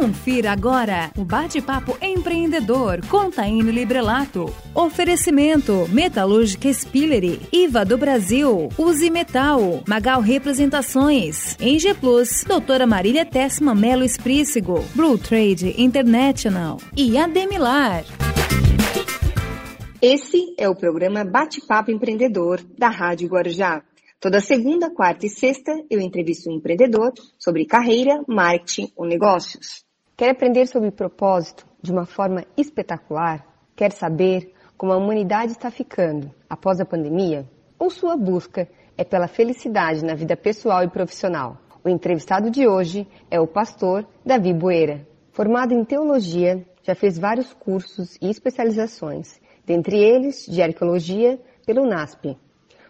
Confira agora o bate-papo empreendedor com Librelato. Oferecimento Metalúrgica Spillery, IVA do Brasil, Use Metal, Magal Representações, Eng Plus, Doutora Marília Tessma Melo Esprícigo, Blue Trade International e Ademilar. Esse é o programa Bate-Papo Empreendedor da Rádio Guarujá. Toda segunda, quarta e sexta eu entrevisto um empreendedor sobre carreira, marketing ou negócios. Quer aprender sobre propósito de uma forma espetacular? Quer saber como a humanidade está ficando após a pandemia? Ou sua busca é pela felicidade na vida pessoal e profissional? O entrevistado de hoje é o pastor Davi Boeira. Formado em teologia, já fez vários cursos e especializações dentre eles de arqueologia pelo NASP.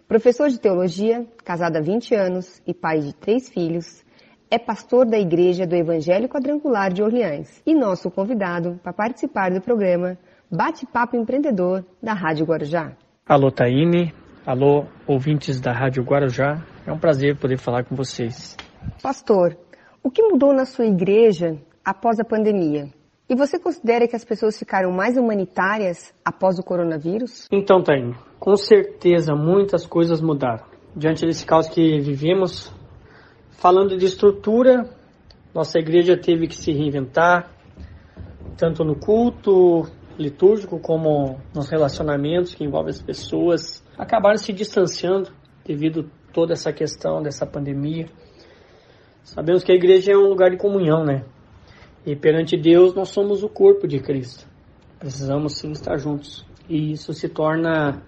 Professor de teologia, casado há 20 anos e pai de três filhos, é pastor da Igreja do Evangelho Quadrangular de Orleans e nosso convidado para participar do programa Bate-Papo Empreendedor da Rádio Guarujá. Alô, Taine. Alô, ouvintes da Rádio Guarujá. É um prazer poder falar com vocês. Pastor, o que mudou na sua igreja após a pandemia? E você considera que as pessoas ficaram mais humanitárias após o coronavírus? Então, Taine, com certeza muitas coisas mudaram. Diante desse caos que vivemos, falando de estrutura, nossa igreja teve que se reinventar, tanto no culto litúrgico como nos relacionamentos que envolvem as pessoas, acabaram se distanciando devido a toda essa questão dessa pandemia. Sabemos que a igreja é um lugar de comunhão, né? E perante Deus nós somos o corpo de Cristo. Precisamos sim estar juntos. E isso se torna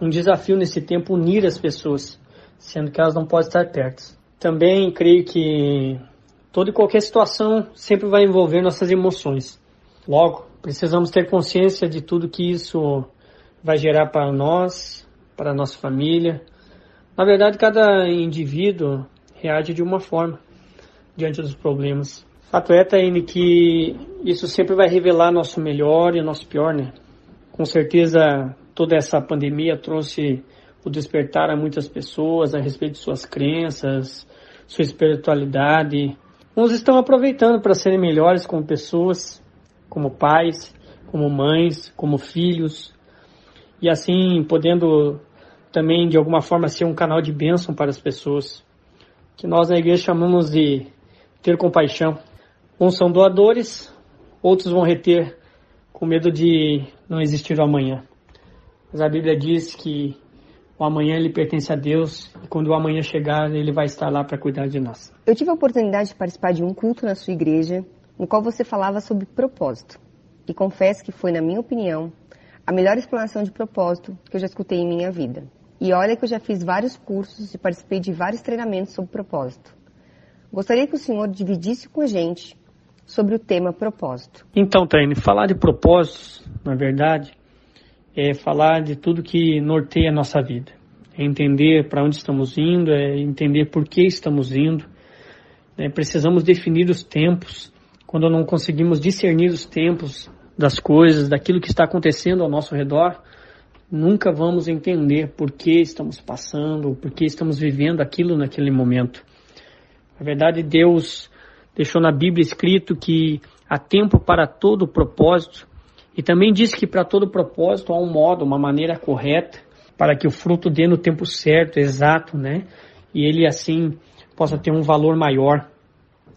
um desafio nesse tempo unir as pessoas, sendo que elas não podem estar perto. Também creio que toda e qualquer situação sempre vai envolver nossas emoções. Logo, precisamos ter consciência de tudo que isso vai gerar para nós, para nossa família. Na verdade, cada indivíduo reage de uma forma diante dos problemas. Fato é, Taine, que isso sempre vai revelar nosso melhor e nosso pior, né? Com certeza, toda essa pandemia trouxe o despertar a muitas pessoas a respeito de suas crenças, sua espiritualidade. Uns estão aproveitando para serem melhores como pessoas, como pais, como mães, como filhos, e assim podendo também de alguma forma ser um canal de bênção para as pessoas, que nós na igreja chamamos de ter compaixão. Uns são doadores, outros vão reter com medo de não existir o amanhã. Mas a Bíblia diz que o amanhã ele pertence a Deus e quando o amanhã chegar, ele vai estar lá para cuidar de nós. Eu tive a oportunidade de participar de um culto na sua igreja, no qual você falava sobre propósito. E confesso que foi, na minha opinião, a melhor explanação de propósito que eu já escutei em minha vida. E olha que eu já fiz vários cursos e participei de vários treinamentos sobre propósito. Gostaria que o senhor dividisse com a gente sobre o tema propósito. Então, Taine, falar de propósitos, na verdade, é falar de tudo que norteia a nossa vida. É entender para onde estamos indo, é entender por que estamos indo. É, precisamos definir os tempos. Quando não conseguimos discernir os tempos das coisas, daquilo que está acontecendo ao nosso redor, nunca vamos entender por que estamos passando, por que estamos vivendo aquilo naquele momento. Na verdade, Deus deixou na Bíblia escrito que há tempo para todo propósito e também diz que para todo propósito há um modo, uma maneira correta para que o fruto dê no tempo certo, exato, né? E ele assim possa ter um valor maior.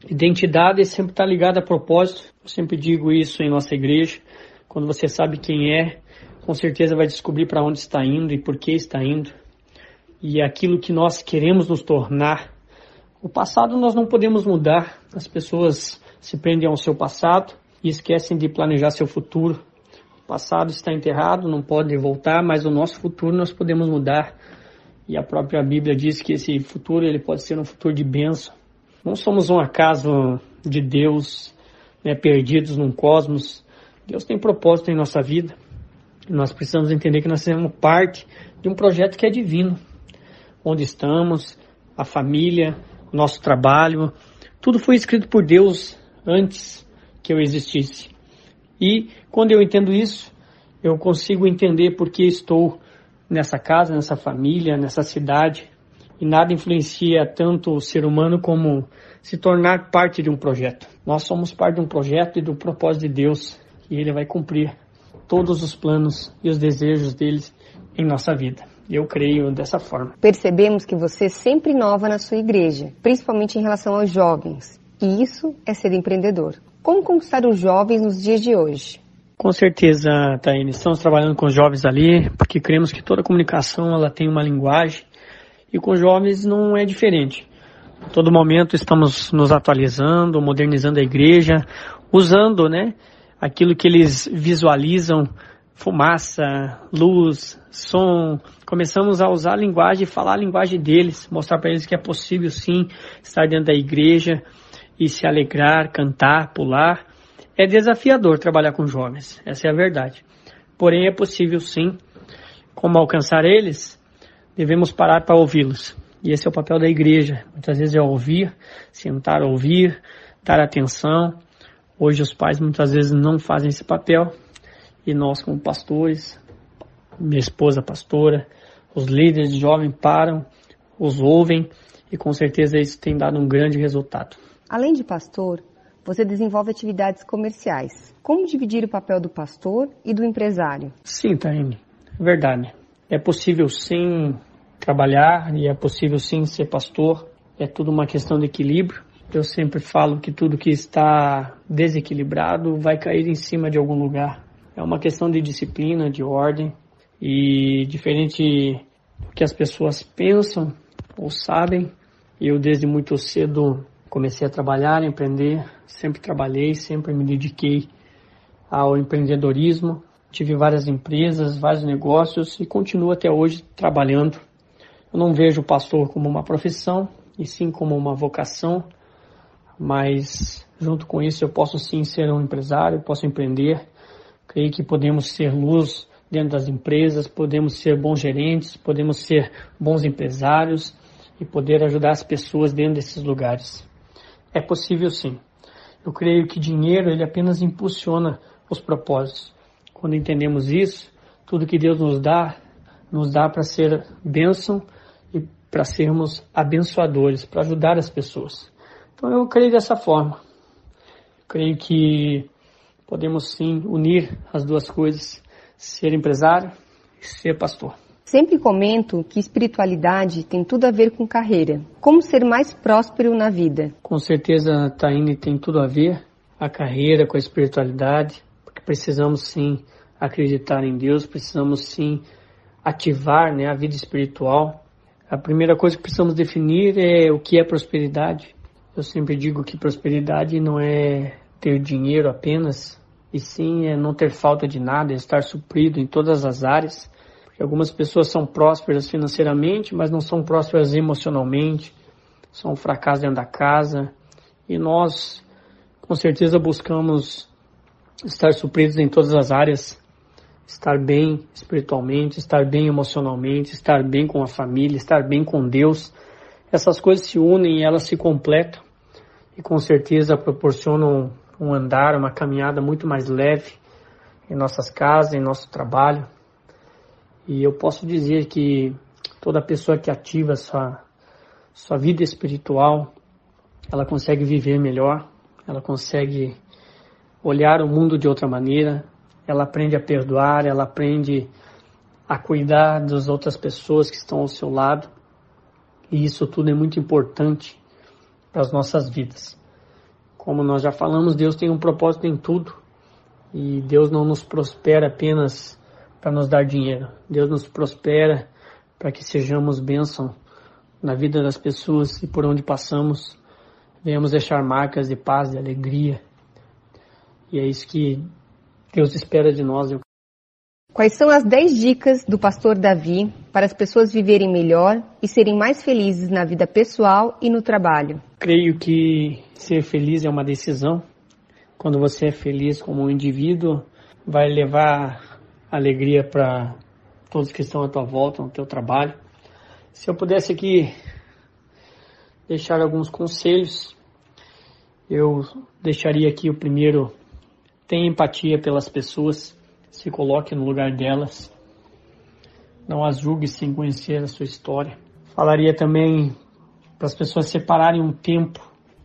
Identidade sempre está ligada a propósito. Eu sempre digo isso em nossa igreja. Quando você sabe quem é, com certeza vai descobrir para onde está indo e por que está indo. E aquilo que nós queremos nos tornar o passado nós não podemos mudar. As pessoas se prendem ao seu passado e esquecem de planejar seu futuro. Passado está enterrado, não pode voltar, mas o nosso futuro nós podemos mudar. E a própria Bíblia diz que esse futuro ele pode ser um futuro de bênção. Não somos um acaso de Deus, né, perdidos num cosmos. Deus tem propósito em nossa vida. Nós precisamos entender que nós somos parte de um projeto que é divino. Onde estamos, a família, nosso trabalho, tudo foi escrito por Deus antes que eu existisse. E quando eu entendo isso, eu consigo entender por que estou nessa casa, nessa família, nessa cidade. E nada influencia tanto o ser humano como se tornar parte de um projeto. Nós somos parte de um projeto e do propósito de Deus, e Ele vai cumprir todos os planos e os desejos deles em nossa vida. Eu creio dessa forma. Percebemos que você sempre inova na sua igreja, principalmente em relação aos jovens. E isso é ser empreendedor. Como conquistar os jovens nos dias de hoje? Com certeza, Taine, estamos trabalhando com os jovens ali, porque cremos que toda comunicação ela tem uma linguagem e com os jovens não é diferente. A todo momento estamos nos atualizando, modernizando a igreja, usando, né, aquilo que eles visualizam, fumaça, luz, som. Começamos a usar a linguagem, falar a linguagem deles, mostrar para eles que é possível sim estar dentro da igreja e se alegrar, cantar, pular. É desafiador trabalhar com jovens, essa é a verdade. Porém, é possível sim. Como alcançar eles? Devemos parar para ouvi-los. E esse é o papel da igreja. Muitas vezes é ouvir, sentar, ouvir, dar atenção. Hoje os pais muitas vezes não fazem esse papel. E nós, como pastores, minha esposa pastora, os líderes de jovem param, os ouvem e com certeza isso tem dado um grande resultado. Além de pastor, você desenvolve atividades comerciais. Como dividir o papel do pastor e do empresário? Sim, Taine, verdade. É possível sim trabalhar e é possível sim ser pastor. É tudo uma questão de equilíbrio. Eu sempre falo que tudo que está desequilibrado vai cair em cima de algum lugar. É uma questão de disciplina, de ordem e diferente do que as pessoas pensam ou sabem, eu desde muito cedo comecei a trabalhar, a empreender, sempre trabalhei, sempre me dediquei ao empreendedorismo. Tive várias empresas, vários negócios e continuo até hoje trabalhando eu não vejo o pastor como uma profissão, e sim como uma vocação, mas junto com isso eu posso sim ser um empresário, posso empreender. Creio que podemos ser luz dentro das empresas, podemos ser bons gerentes, podemos ser bons empresários e poder ajudar as pessoas dentro desses lugares. É possível sim. Eu creio que dinheiro ele apenas impulsiona os propósitos. Quando entendemos isso, tudo que Deus nos dá, nos dá para ser bênção para sermos abençoadores, para ajudar as pessoas. Então eu creio dessa forma. Creio que podemos sim unir as duas coisas, ser empresário e ser pastor. Sempre comento que espiritualidade tem tudo a ver com carreira. Como ser mais próspero na vida? Com certeza, Taine, tem tudo a ver a carreira com a espiritualidade, porque precisamos sim acreditar em Deus, precisamos sim ativar né, a vida espiritual a primeira coisa que precisamos definir é o que é prosperidade. Eu sempre digo que prosperidade não é ter dinheiro apenas, e sim é não ter falta de nada, é estar suprido em todas as áreas. Porque algumas pessoas são prósperas financeiramente, mas não são prósperas emocionalmente, são um fracasso dentro da casa. E nós, com certeza, buscamos estar supridos em todas as áreas estar bem espiritualmente, estar bem emocionalmente, estar bem com a família, estar bem com Deus. Essas coisas se unem e elas se completam e com certeza proporcionam um andar, uma caminhada muito mais leve em nossas casas, em nosso trabalho. E eu posso dizer que toda pessoa que ativa sua, sua vida espiritual, ela consegue viver melhor, ela consegue olhar o mundo de outra maneira, ela aprende a perdoar, ela aprende a cuidar das outras pessoas que estão ao seu lado. E isso tudo é muito importante para as nossas vidas. Como nós já falamos, Deus tem um propósito em tudo. E Deus não nos prospera apenas para nos dar dinheiro. Deus nos prospera para que sejamos bênção na vida das pessoas e por onde passamos venhamos deixar marcas de paz, de alegria. E é isso que Deus espera de nós. Quais são as 10 dicas do pastor Davi para as pessoas viverem melhor e serem mais felizes na vida pessoal e no trabalho? Creio que ser feliz é uma decisão. Quando você é feliz como um indivíduo, vai levar alegria para todos que estão à tua volta, no teu trabalho. Se eu pudesse aqui deixar alguns conselhos, eu deixaria aqui o primeiro Tenha empatia pelas pessoas, se coloque no lugar delas. Não as julgue sem conhecer a sua história. Falaria também para as pessoas separarem um tempo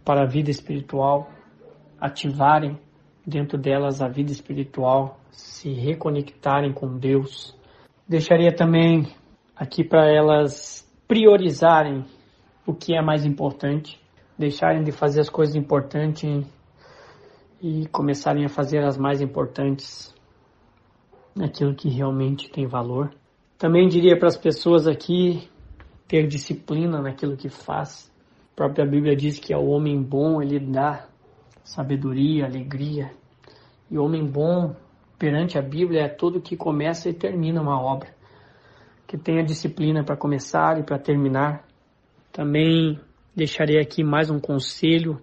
para a vida espiritual, ativarem dentro delas a vida espiritual, se reconectarem com Deus. Deixaria também aqui para elas priorizarem o que é mais importante, deixarem de fazer as coisas importantes e começarem a fazer as mais importantes, aquilo que realmente tem valor. Também diria para as pessoas aqui ter disciplina naquilo que faz. A própria Bíblia diz que ao homem bom ele dá sabedoria, alegria. E homem bom perante a Bíblia é todo que começa e termina uma obra. Que tenha disciplina para começar e para terminar. Também deixarei aqui mais um conselho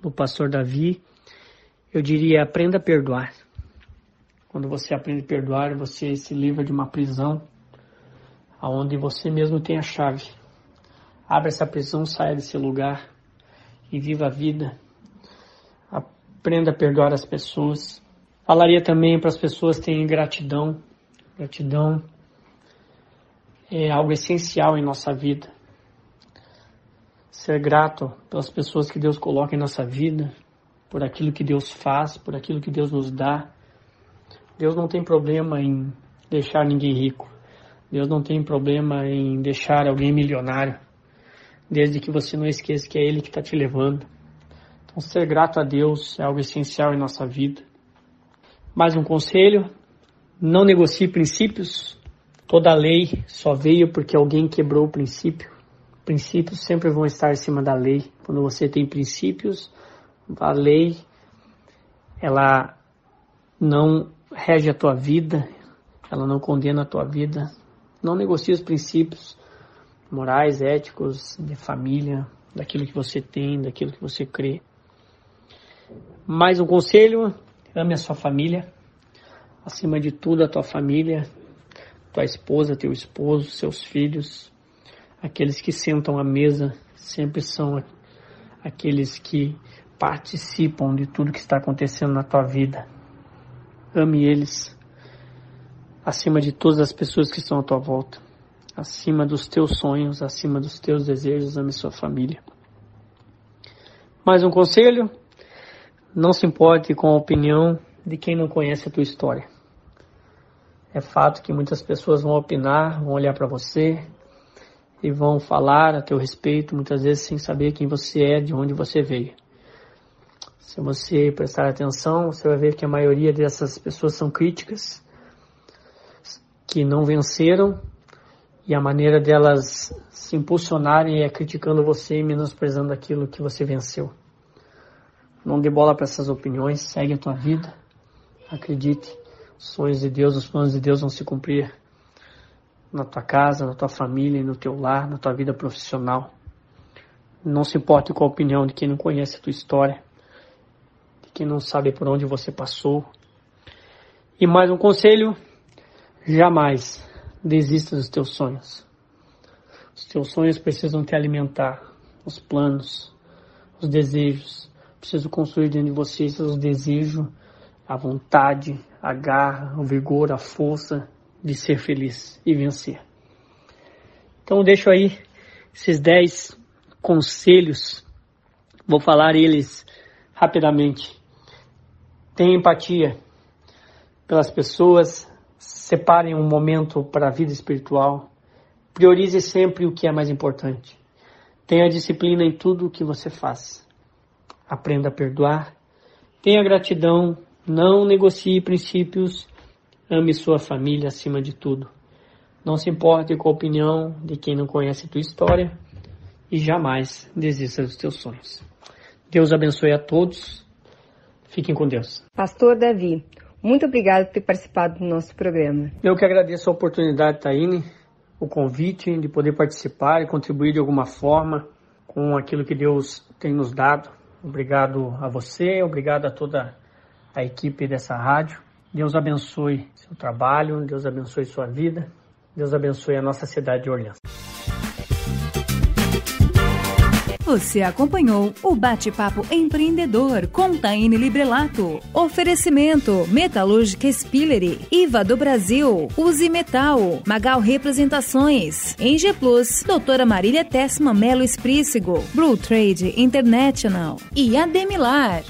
do pastor Davi. Eu diria: aprenda a perdoar. Quando você aprende a perdoar, você se livra de uma prisão aonde você mesmo tem a chave. Abra essa prisão, saia desse lugar e viva a vida. Aprenda a perdoar as pessoas. Falaria também para as pessoas terem gratidão. Gratidão é algo essencial em nossa vida. Ser grato pelas pessoas que Deus coloca em nossa vida, por aquilo que Deus faz, por aquilo que Deus nos dá. Deus não tem problema em deixar ninguém rico. Deus não tem problema em deixar alguém milionário, desde que você não esqueça que é Ele que está te levando. Então, ser grato a Deus é algo essencial em nossa vida. Mais um conselho: não negocie princípios. Toda lei só veio porque alguém quebrou o princípio. Princípios sempre vão estar acima da lei. Quando você tem princípios, a lei ela não rege a tua vida, ela não condena a tua vida. Não negocie os princípios morais, éticos, de família, daquilo que você tem, daquilo que você crê. Mais um conselho: ame a sua família, acima de tudo a tua família, tua esposa, teu esposo, seus filhos, aqueles que sentam à mesa sempre são aqueles que participam de tudo que está acontecendo na tua vida. Ame eles acima de todas as pessoas que estão à tua volta, acima dos teus sonhos, acima dos teus desejos, ame sua família. Mais um conselho: não se importe com a opinião de quem não conhece a tua história. É fato que muitas pessoas vão opinar, vão olhar para você e vão falar a teu respeito, muitas vezes sem saber quem você é, de onde você veio. Se você prestar atenção, você vai ver que a maioria dessas pessoas são críticas que não venceram e a maneira delas se impulsionarem é criticando você e menosprezando aquilo que você venceu. Não dê bola para essas opiniões, segue a tua vida. Acredite, os sonhos de Deus, os planos de Deus vão se cumprir na tua casa, na tua família, no teu lar, na tua vida profissional. Não se importe com a opinião de quem não conhece a tua história, de quem não sabe por onde você passou. E mais um conselho, Jamais desista dos teus sonhos. Os teus sonhos precisam te alimentar, os planos, os desejos. Preciso construir dentro de você os desejos, a vontade, a garra, o vigor, a força de ser feliz e vencer. Então deixo aí esses dez conselhos. Vou falar eles rapidamente. Tenha empatia pelas pessoas, Separem um momento para a vida espiritual. Priorize sempre o que é mais importante. Tenha disciplina em tudo o que você faz. Aprenda a perdoar. Tenha gratidão. Não negocie princípios. Ame sua família acima de tudo. Não se importe com a opinião de quem não conhece tua história e jamais desista dos teus sonhos. Deus abençoe a todos. Fiquem com Deus. Pastor Davi, muito obrigado por ter participado do nosso programa. Eu que agradeço a oportunidade, Taine, o convite de poder participar e contribuir de alguma forma com aquilo que Deus tem nos dado. Obrigado a você, obrigado a toda a equipe dessa rádio. Deus abençoe seu trabalho, Deus abençoe sua vida, Deus abençoe a nossa cidade de Orleans. Você acompanhou o Bate-Papo Empreendedor com Taine Librelato. Oferecimento Metalúrgica Spillery, IVA do Brasil, Use Metal, Magal Representações, Eng Plus, Doutora Marília Tessma Melo Esprícigo, Blue Trade International e Ademilar.